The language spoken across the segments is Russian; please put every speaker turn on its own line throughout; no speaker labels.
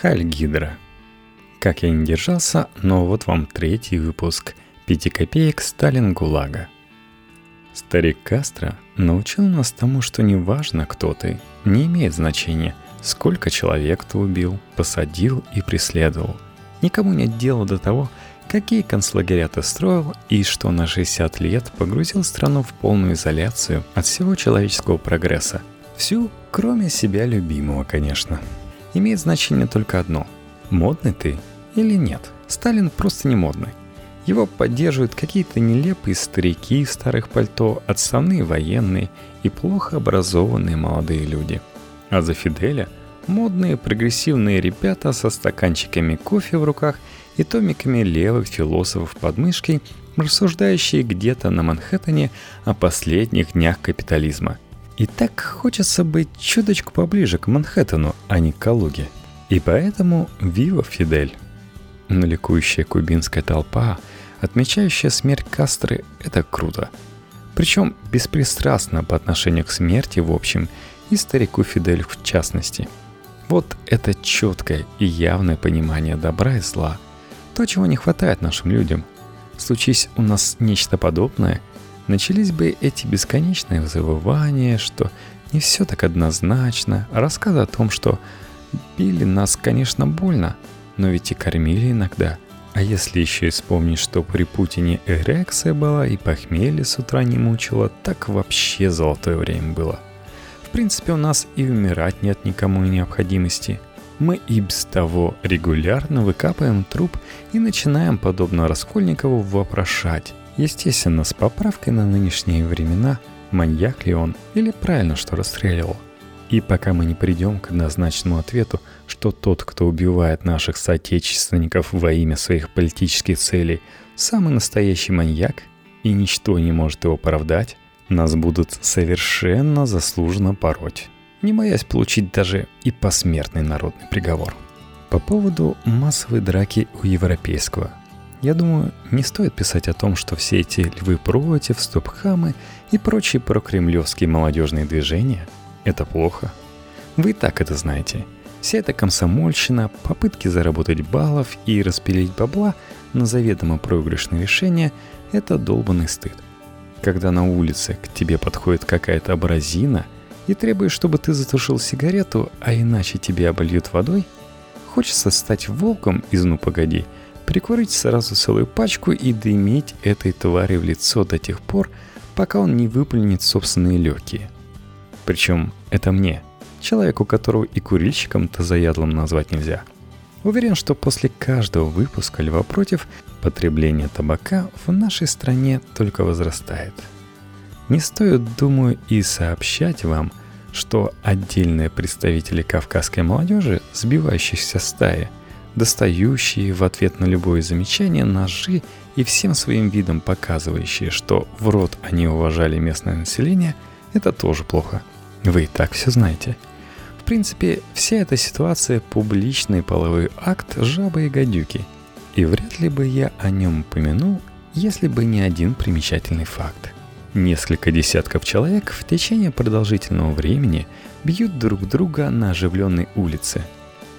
Халь Гидра. Как я не держался, но вот вам третий выпуск «Пяти копеек Сталин ГУЛАГа». Старик Кастро научил нас тому, что не важно, кто ты, не имеет значения, сколько человек ты убил, посадил и преследовал. Никому нет дела до того, какие концлагеря ты строил и что на 60 лет погрузил страну в полную изоляцию от всего человеческого прогресса. Всю, кроме себя любимого, конечно имеет значение только одно – модный ты или нет. Сталин просто не модный. Его поддерживают какие-то нелепые старики в старых пальто, отставные военные и плохо образованные молодые люди. А за Фиделя – модные прогрессивные ребята со стаканчиками кофе в руках и томиками левых философов под мышкой, рассуждающие где-то на Манхэттене о последних днях капитализма – и так хочется быть чуточку поближе к Манхэттену, а не к Калуге. И поэтому «Вива Фидель». Но ликующая кубинская толпа, отмечающая смерть Кастры, это круто. Причем беспристрастно по отношению к смерти в общем и старику Фидель в частности. Вот это четкое и явное понимание добра и зла. То, чего не хватает нашим людям. Случись у нас нечто подобное – начались бы эти бесконечные завывания, что не все так однозначно, рассказы о том, что били нас, конечно, больно, но ведь и кормили иногда. А если еще и вспомнить, что при Путине эрекция была и похмелье с утра не мучило, так вообще золотое время было. В принципе, у нас и умирать нет никому необходимости. Мы и без того регулярно выкапываем труп и начинаем, подобно Раскольникову, вопрошать, Естественно, с поправкой на нынешние времена, маньяк ли он или правильно что расстреливал. И пока мы не придем к однозначному ответу, что тот, кто убивает наших соотечественников во имя своих политических целей, самый настоящий маньяк, и ничто не может его оправдать, нас будут совершенно заслуженно пороть, не боясь получить даже и посмертный народный приговор. По поводу массовой драки у европейского – я думаю, не стоит писать о том, что все эти львы против, стопхамы и прочие прокремлевские молодежные движения – это плохо. Вы и так это знаете. Вся эта комсомольщина, попытки заработать баллов и распилить бабла на заведомо проигрышные решения – это долбанный стыд. Когда на улице к тебе подходит какая-то абразина и требует, чтобы ты затушил сигарету, а иначе тебе обольют водой, хочется стать волком из «Ну погоди», – прикурить сразу целую пачку и дымить этой твари в лицо до тех пор, пока он не выплюнет собственные легкие. Причем это мне, человеку, которого и курильщиком-то заядлым назвать нельзя. Уверен, что после каждого выпуска «Льва против» потребление табака в нашей стране только возрастает. Не стоит, думаю, и сообщать вам, что отдельные представители кавказской молодежи, сбивающихся стаи, достающие в ответ на любое замечание ножи и всем своим видом показывающие, что в рот они уважали местное население, это тоже плохо. Вы и так все знаете. В принципе, вся эта ситуация – публичный половой акт жабы и гадюки. И вряд ли бы я о нем упомянул, если бы не один примечательный факт. Несколько десятков человек в течение продолжительного времени бьют друг друга на оживленной улице,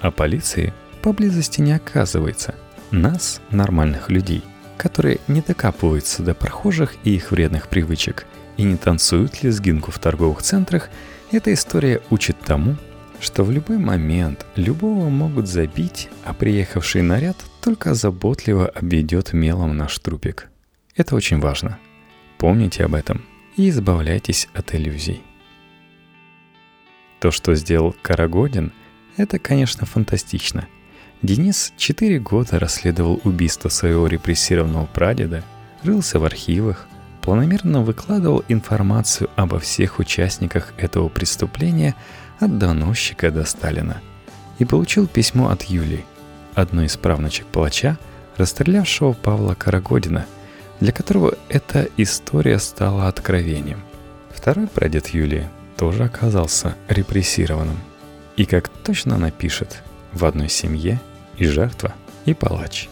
а полиции поблизости не оказывается. Нас, нормальных людей, которые не докапываются до прохожих и их вредных привычек и не танцуют лезгинку в торговых центрах, эта история учит тому, что в любой момент любого могут забить, а приехавший наряд только заботливо обведет мелом наш трупик. Это очень важно. Помните об этом и избавляйтесь от иллюзий. То, что сделал Карагодин, это, конечно, фантастично – Денис четыре года расследовал убийство своего репрессированного прадеда, рылся в архивах, планомерно выкладывал информацию обо всех участниках этого преступления от доносчика до Сталина и получил письмо от Юли, одной из правнучек палача, расстрелявшего Павла Карагодина, для которого эта история стала откровением. Второй прадед Юлии тоже оказался репрессированным. И как точно напишет, в одной семье и жертва, и палач.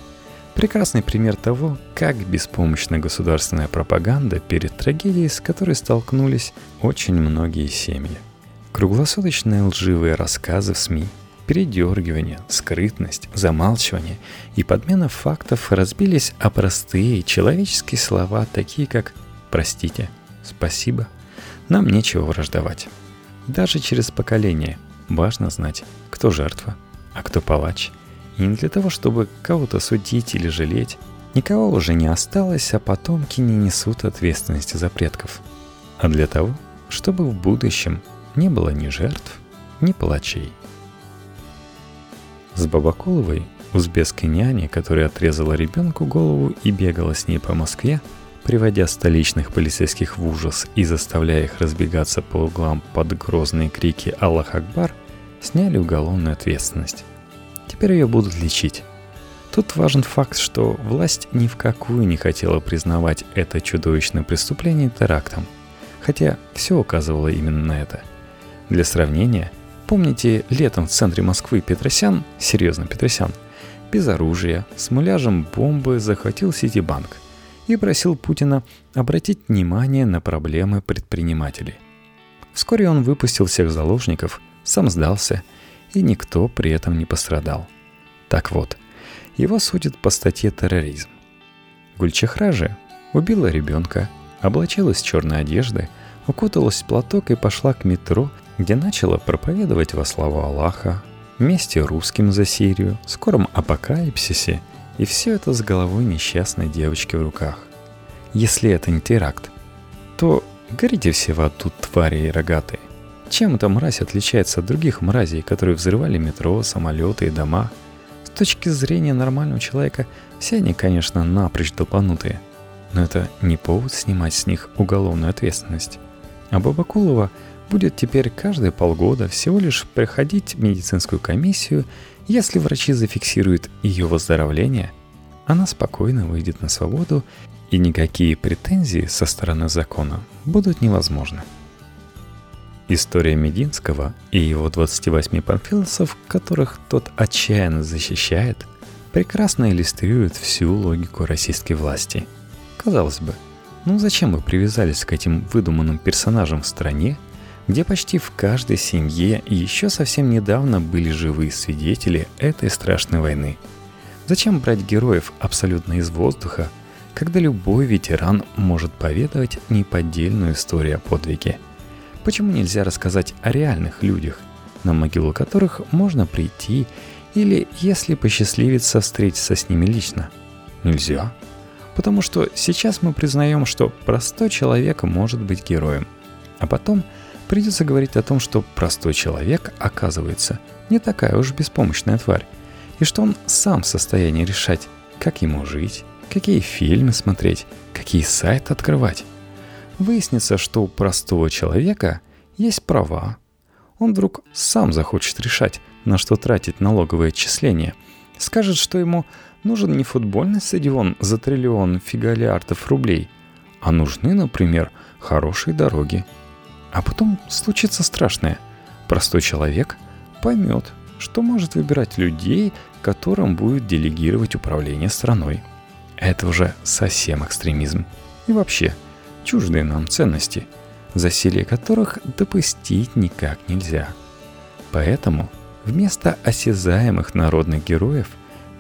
Прекрасный пример того, как беспомощна государственная пропаганда перед трагедией, с которой столкнулись очень многие семьи. Круглосуточные лживые рассказы в СМИ, передергивание, скрытность, замалчивание и подмена фактов разбились о простые человеческие слова, такие как «простите», «спасибо», «нам нечего враждовать». Даже через поколение важно знать, кто жертва, а кто палач. И не для того, чтобы кого-то судить или жалеть, никого уже не осталось, а потомки не несут ответственности за предков. А для того, чтобы в будущем не было ни жертв, ни палачей. С Бабакуловой, узбекской няни, которая отрезала ребенку голову и бегала с ней по Москве, приводя столичных полицейских в ужас и заставляя их разбегаться по углам под грозные крики «Аллах Акбар», сняли уголовную ответственность. Теперь ее будут лечить. Тут важен факт, что власть ни в какую не хотела признавать это чудовищное преступление терактом, хотя все указывало именно на это. Для сравнения – Помните, летом в центре Москвы Петросян, серьезно Петросян, без оружия, с муляжем бомбы захватил Ситибанк и просил Путина обратить внимание на проблемы предпринимателей. Вскоре он выпустил всех заложников, сам сдался, и никто при этом не пострадал. Так вот, его судят по статье «Терроризм». Гульчахра же убила ребенка, облачилась в черной одежды, укуталась в платок и пошла к метро где начала проповедовать во славу Аллаха, вместе русским за Сирию, скором апокалипсисе, и все это с головой несчастной девочки в руках. Если это не теракт, то горите все в аду твари и рогатые. Чем эта мразь отличается от других мразей, которые взрывали метро, самолеты и дома? С точки зрения нормального человека, все они, конечно, напрочь долбанутые. Но это не повод снимать с них уголовную ответственность. А Бабакулова – будет теперь каждые полгода всего лишь проходить медицинскую комиссию, если врачи зафиксируют ее выздоровление, она спокойно выйдет на свободу, и никакие претензии со стороны закона будут невозможны. История Мединского и его 28 панфиловцев, которых тот отчаянно защищает, прекрасно иллюстрирует всю логику российской власти. Казалось бы, ну зачем вы привязались к этим выдуманным персонажам в стране, где почти в каждой семье еще совсем недавно были живые свидетели этой страшной войны. Зачем брать героев абсолютно из воздуха, когда любой ветеран может поведать неподдельную историю о подвиге? Почему нельзя рассказать о реальных людях, на могилу которых можно прийти или, если посчастливится, встретиться с ними лично? Нельзя. Потому что сейчас мы признаем, что простой человек может быть героем. А потом – Придется говорить о том, что простой человек, оказывается, не такая уж беспомощная тварь, и что он сам в состоянии решать, как ему жить, какие фильмы смотреть, какие сайты открывать. Выяснится, что у простого человека есть права. Он вдруг сам захочет решать, на что тратить налоговые отчисления. Скажет, что ему нужен не футбольный стадион за триллион фигалиардов рублей, а нужны, например, хорошие дороги – а потом случится страшное. Простой человек поймет, что может выбирать людей, которым будет делегировать управление страной. Это уже совсем экстремизм. И вообще, чуждые нам ценности, засилие которых допустить никак нельзя. Поэтому вместо осязаемых народных героев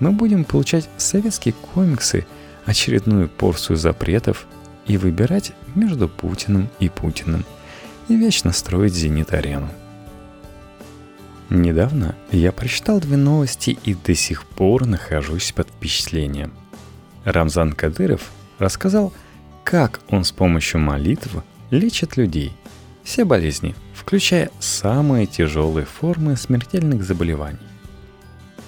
мы будем получать советские комиксы, очередную порцию запретов и выбирать между Путиным и Путиным – и вечно строить «Зенит-арену». Недавно я прочитал две новости и до сих пор нахожусь под впечатлением. Рамзан Кадыров рассказал, как он с помощью молитв лечит людей. Все болезни, включая самые тяжелые формы смертельных заболеваний.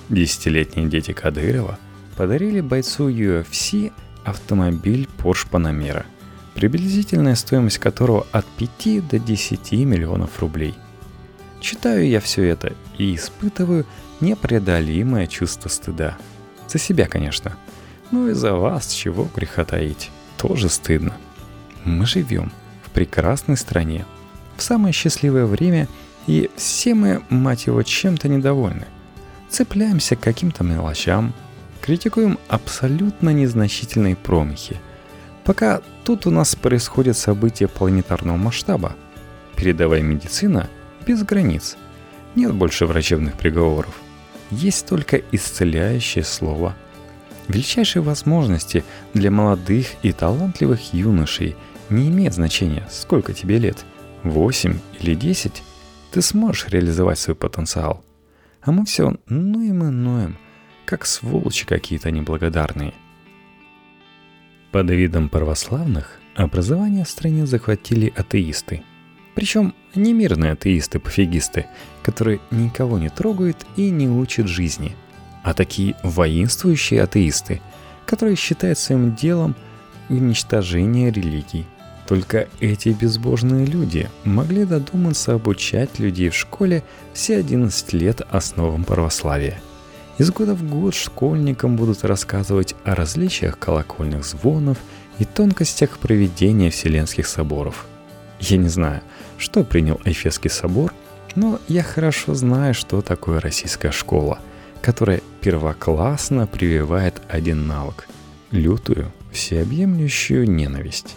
Десятилетние дети Кадырова подарили бойцу UFC автомобиль Porsche Panamera – приблизительная стоимость которого от 5 до 10 миллионов рублей. Читаю я все это и испытываю непреодолимое чувство стыда. За себя, конечно. Ну и за вас, чего греха таить. Тоже стыдно. Мы живем в прекрасной стране, в самое счастливое время, и все мы, мать его, чем-то недовольны. Цепляемся к каким-то мелочам, критикуем абсолютно незначительные промахи – Пока тут у нас происходят события планетарного масштаба. Передовая медицина без границ. Нет больше врачебных приговоров. Есть только исцеляющее слово. Величайшие возможности для молодых и талантливых юношей не имеет значения, сколько тебе лет – 8 или 10 – ты сможешь реализовать свой потенциал. А мы все ноем и ноем, как сволочи какие-то неблагодарные. Под видом православных образование в стране захватили атеисты – причем не мирные атеисты-пофигисты, которые никого не трогают и не учат жизни, а такие воинствующие атеисты, которые считают своим делом уничтожение религий. Только эти безбожные люди могли додуматься обучать людей в школе все 11 лет основам православия. Из года в год школьникам будут рассказывать о различиях колокольных звонов и тонкостях проведения вселенских соборов. Я не знаю – что принял Эфесский собор, но я хорошо знаю, что такое российская школа, которая первоклассно прививает один навык – лютую, всеобъемлющую ненависть.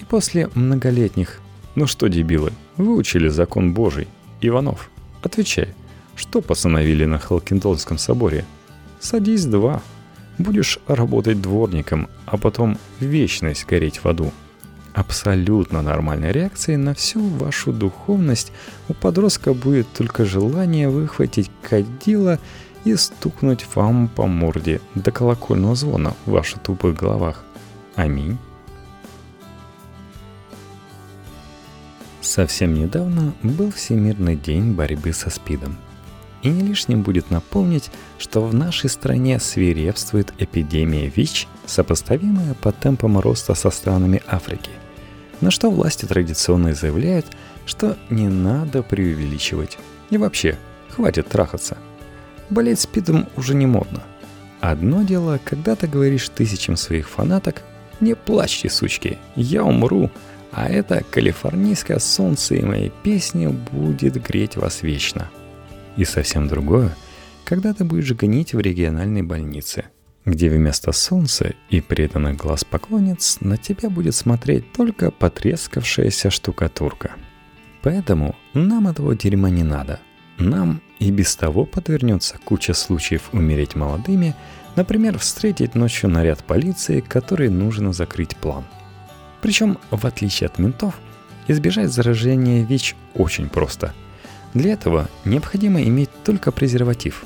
И после многолетних «Ну что, дебилы, выучили закон Божий? Иванов, отвечай, что постановили на Халкинтонском соборе? Садись два. Будешь работать дворником, а потом вечность гореть в аду – абсолютно нормальной реакцией на всю вашу духовность у подростка будет только желание выхватить кадила и стукнуть вам по морде до колокольного звона в ваших тупых головах. Аминь. Совсем недавно был Всемирный день борьбы со СПИДом. И не лишним будет напомнить, что в нашей стране свирепствует эпидемия ВИЧ, сопоставимая по темпам роста со странами Африки – на что власти традиционно заявляют, что не надо преувеличивать. И вообще, хватит трахаться. Болеть спидом уже не модно. Одно дело, когда ты говоришь тысячам своих фанаток «Не плачьте, сучки, я умру», а это калифорнийское солнце и мои песни будет греть вас вечно. И совсем другое, когда ты будешь гнить в региональной больнице – где вместо солнца и преданных глаз поклонниц на тебя будет смотреть только потрескавшаяся штукатурка. Поэтому нам этого дерьма не надо. Нам и без того подвернется куча случаев умереть молодыми, например, встретить ночью наряд полиции, который нужно закрыть план. Причем, в отличие от ментов, избежать заражения ВИЧ очень просто. Для этого необходимо иметь только презерватив.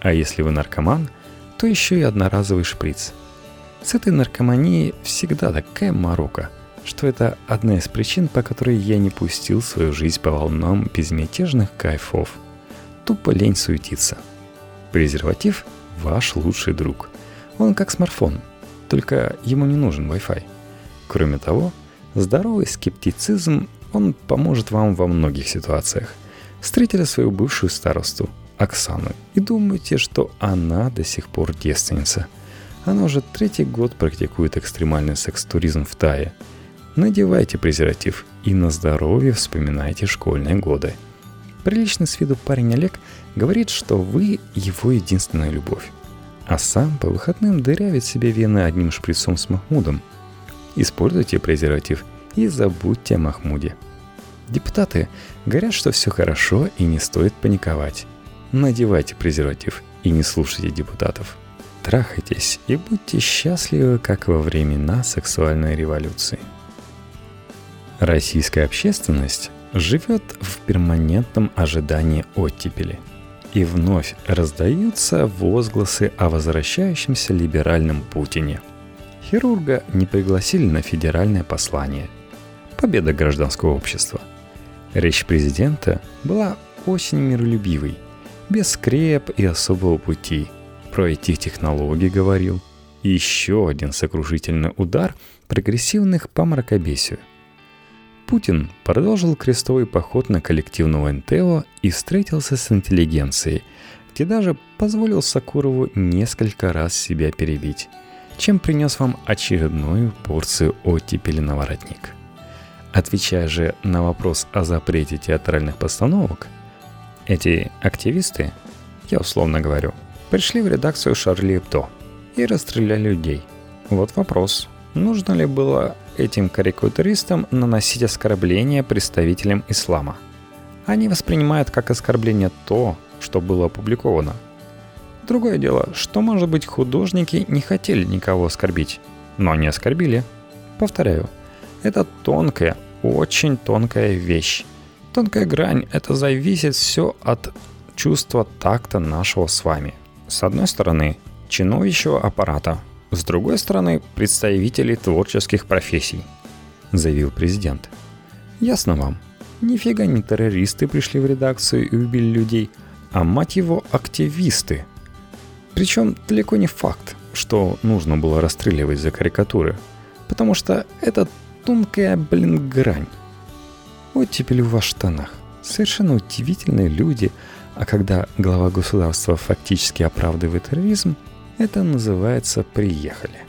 А если вы наркоман – то еще и одноразовый шприц. С этой наркоманией всегда такая морока, что это одна из причин, по которой я не пустил свою жизнь по волнам безмятежных кайфов. Тупо лень суетиться. Презерватив – ваш лучший друг. Он как смартфон, только ему не нужен Wi-Fi. Кроме того, здоровый скептицизм, он поможет вам во многих ситуациях. Встретили свою бывшую старосту – Оксану и думаете, что она до сих пор девственница. Она уже третий год практикует экстремальный секс-туризм в Тае. Надевайте презерватив и на здоровье вспоминайте школьные годы. Приличный с виду парень Олег говорит, что вы его единственная любовь. А сам по выходным дырявит себе вены одним шприцом с Махмудом. Используйте презерватив и забудьте о Махмуде. Депутаты говорят, что все хорошо и не стоит паниковать. Надевайте презерватив и не слушайте депутатов. Трахайтесь и будьте счастливы, как во времена сексуальной революции. Российская общественность живет в перманентном ожидании оттепели. И вновь раздаются возгласы о возвращающемся либеральном Путине. Хирурга не пригласили на федеральное послание. Победа гражданского общества. Речь президента была очень миролюбивой – без скреп и особого пути. Про эти технологии говорил. И еще один сокрушительный удар прогрессивных по мракобесию. Путин продолжил крестовый поход на коллективного НТО и встретился с интеллигенцией, где даже позволил Сакурову несколько раз себя перебить, чем принес вам очередную порцию оттепели на воротник. Отвечая же на вопрос о запрете театральных постановок – эти активисты, я условно говорю, пришли в редакцию Шарли Эбдо и расстреляли людей. Вот вопрос, нужно ли было этим карикатуристам наносить оскорбления представителям ислама? Они воспринимают как оскорбление то, что было опубликовано. Другое дело, что, может быть, художники не хотели никого оскорбить, но они оскорбили. Повторяю, это тонкая, очень тонкая вещь. Тонкая грань — это зависит все от чувства такта нашего с вами. С одной стороны, чиновничьего аппарата, с другой стороны, представителей творческих профессий, заявил президент. Ясно вам, нифига не террористы пришли в редакцию и убили людей, а мать его активисты. Причем далеко не факт, что нужно было расстреливать за карикатуры, потому что это тонкая, блин, грань. Оттепели в ваших штанах. Совершенно удивительные люди, а когда глава государства фактически оправдывает терроризм, это называется «приехали».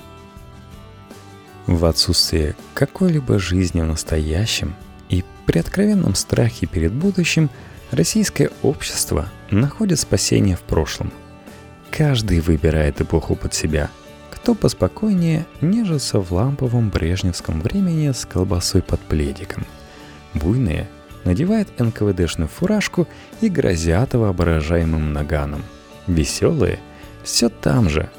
В отсутствие какой-либо жизни в настоящем и при откровенном страхе перед будущим российское общество находит спасение в прошлом. Каждый выбирает эпоху под себя – кто поспокойнее нежится в ламповом брежневском времени с колбасой под пледиком. Буйные надевают НКВДшную фуражку и грозят воображаемым наганом. Веселые все там же,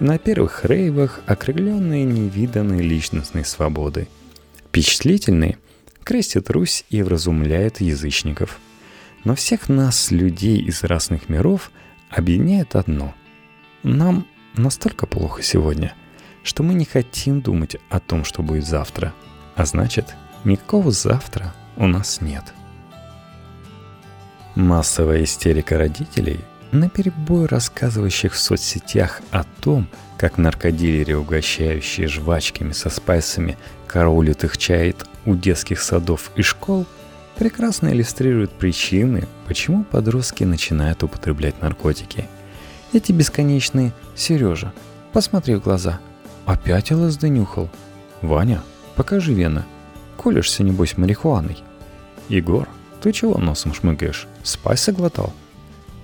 на первых рейвах, окрыленные невиданной личностной свободы. Впечатлительные крестят Русь и вразумляют язычников. Но всех нас, людей из разных миров, объединяет одно. Нам настолько плохо сегодня, что мы не хотим думать о том, что будет завтра. А значит, никакого завтра у нас нет. Массовая истерика родителей, на перебой рассказывающих в соцсетях о том, как наркодилеры, угощающие жвачками со спайсами, караулят их чает у детских садов и школ, прекрасно иллюстрирует причины, почему подростки начинают употреблять наркотики – эти бесконечные «Сережа, посмотри в глаза». Опять ЛСД нюхал. «Ваня, покажи вены. Колешься, небось, марихуаной». «Егор, ты чего носом шмыгаешь? Спайса глотал?»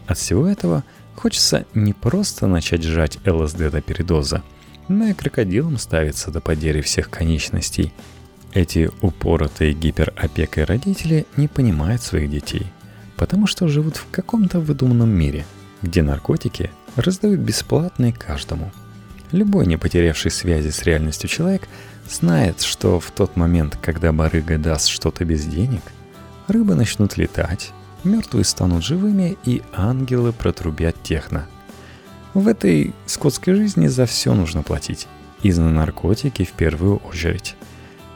От всего этого хочется не просто начать жать ЛСД до передоза, но и крокодилом ставиться до потери всех конечностей. Эти упоротые гиперопекой родители не понимают своих детей, потому что живут в каком-то выдуманном мире, где наркотики раздают бесплатно каждому. Любой не потерявший связи с реальностью человек знает, что в тот момент, когда барыга даст что-то без денег, рыбы начнут летать, мертвые станут живыми и ангелы протрубят техно. В этой скотской жизни за все нужно платить. И за наркотики в первую очередь.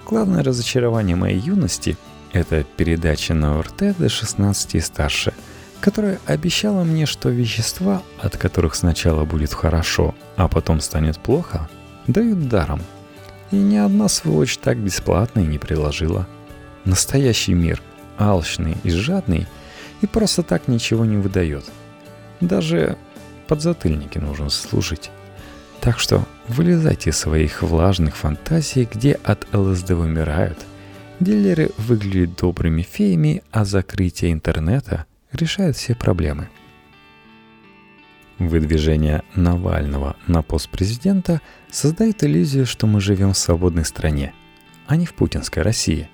Главное разочарование моей юности – это передача на ОРТ до 16 и старше – которая обещала мне, что вещества, от которых сначала будет хорошо, а потом станет плохо, дают даром. И ни одна сволочь так бесплатно и не приложила. Настоящий мир, алчный и жадный, и просто так ничего не выдает. Даже подзатыльники нужно служить. Так что вылезайте из своих влажных фантазий, где от ЛСД вымирают. Дилеры выглядят добрыми феями, а закрытие интернета – решает все проблемы. Выдвижение Навального на пост президента создает иллюзию, что мы живем в свободной стране, а не в путинской России.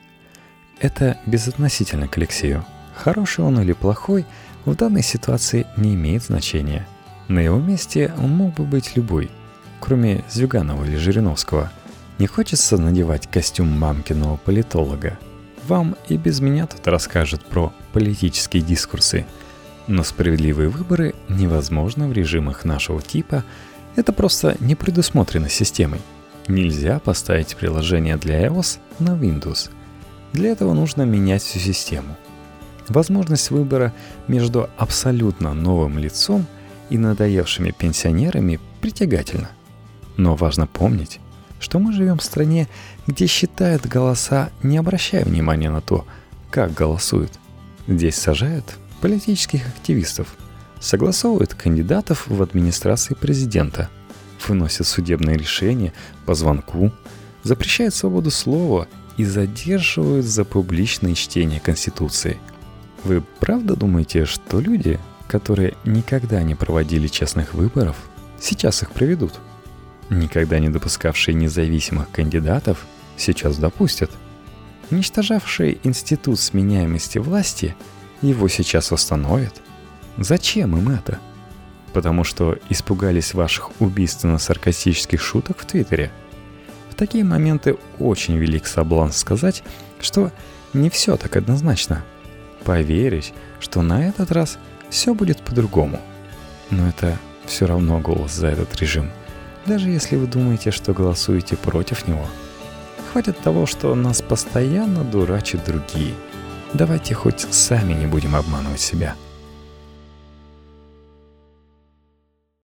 Это безотносительно к Алексею. Хороший он или плохой в данной ситуации не имеет значения. На его месте он мог бы быть любой, кроме Зюганова или Жириновского. Не хочется надевать костюм мамкиного политолога – вам и без меня тут расскажут про политические дискурсы. Но справедливые выборы невозможны в режимах нашего типа. Это просто не предусмотрено системой. Нельзя поставить приложение для iOS на Windows. Для этого нужно менять всю систему. Возможность выбора между абсолютно новым лицом и надоевшими пенсионерами притягательна. Но важно помнить, что мы живем в стране, где считают голоса, не обращая внимания на то, как голосуют. Здесь сажают политических активистов, согласовывают кандидатов в администрации президента, выносят судебные решения по звонку, запрещают свободу слова и задерживают за публичное чтение Конституции. Вы правда думаете, что люди, которые никогда не проводили честных выборов, сейчас их проведут? никогда не допускавшие независимых кандидатов, сейчас допустят. Уничтожавшие институт сменяемости власти его сейчас восстановят. Зачем им это? Потому что испугались ваших убийственно-саркастических шуток в Твиттере. В такие моменты очень велик соблазн сказать, что не все так однозначно. Поверить, что на этот раз все будет по-другому. Но это все равно голос за этот режим. Даже если вы думаете, что голосуете против него. Хватит того, что нас постоянно дурачат другие – Давайте хоть сами не будем обманывать себя –